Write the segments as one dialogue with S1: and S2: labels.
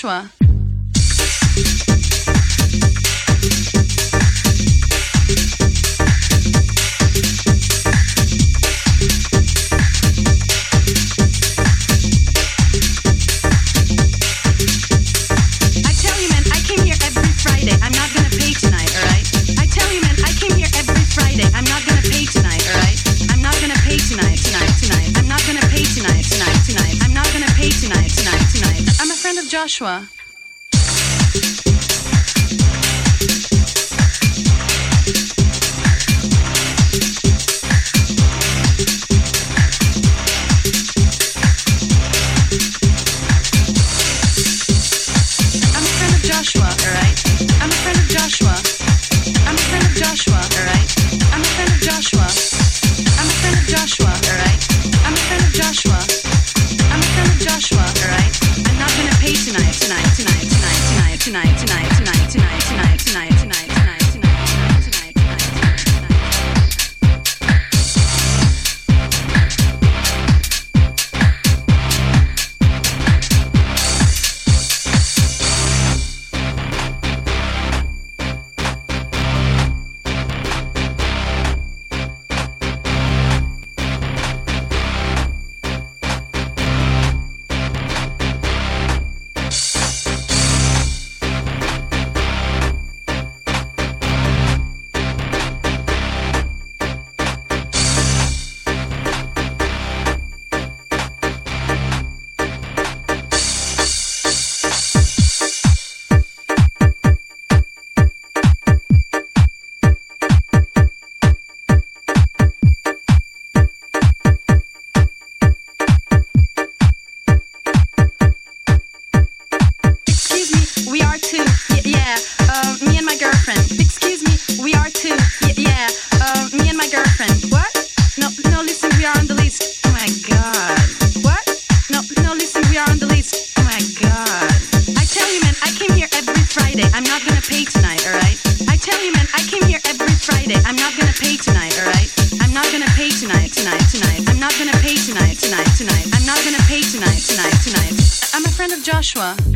S1: 是吗？Joshua. Joshua.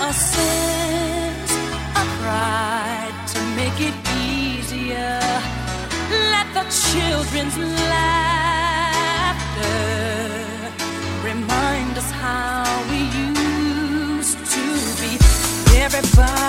S2: a sense of pride to make it easier. Let the children's laughter remind us how we used to be. Everybody.